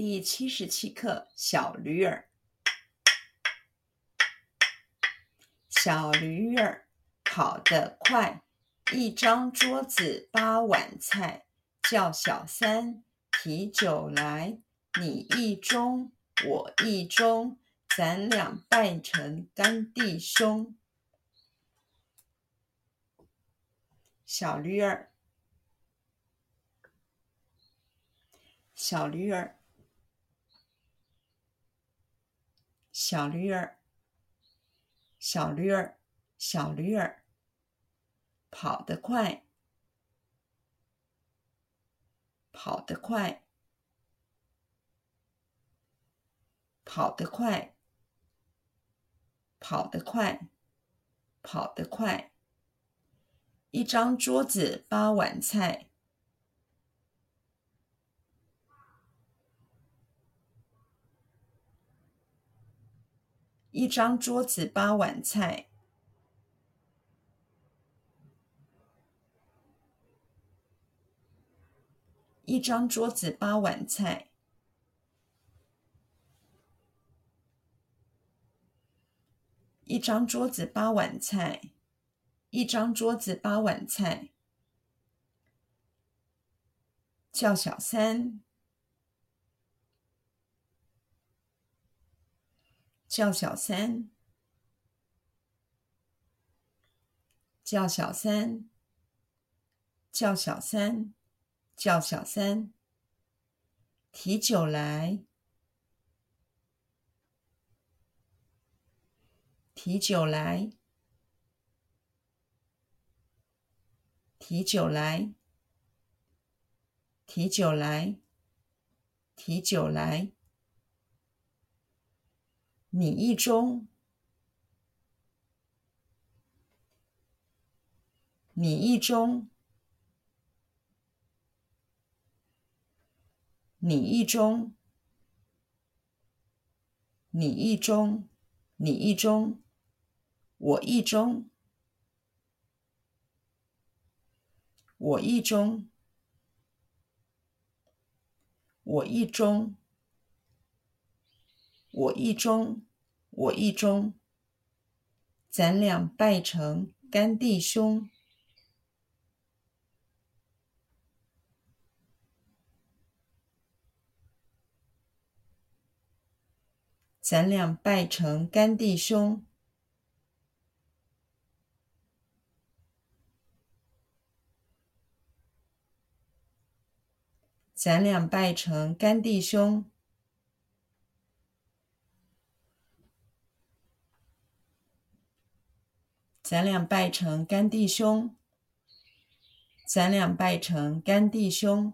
第七十七课：小驴儿。小驴儿跑得快，一张桌子八碗菜，叫小三提酒来。你一盅，我一盅，咱俩拜成干弟兄。小驴儿，小驴儿。小驴儿，小驴儿，小驴儿，跑得快，跑得快，跑得快，跑得快，跑得快。一张桌子八碗菜。一张桌子八碗菜，一张桌子八碗菜，一张桌子八碗菜，一张桌子八碗菜，叫小三。叫小三，叫小三，叫小三，叫小三，提酒来，提酒来，提酒来，提酒来，提酒来。你一中，你一中，你一中，你一中，你一中，我一中，我一中，我一中。我一中，我一中，咱俩拜成干弟兄。咱俩拜成干弟兄。咱俩拜成干弟兄。咱俩拜成干弟兄，咱俩拜成干弟兄。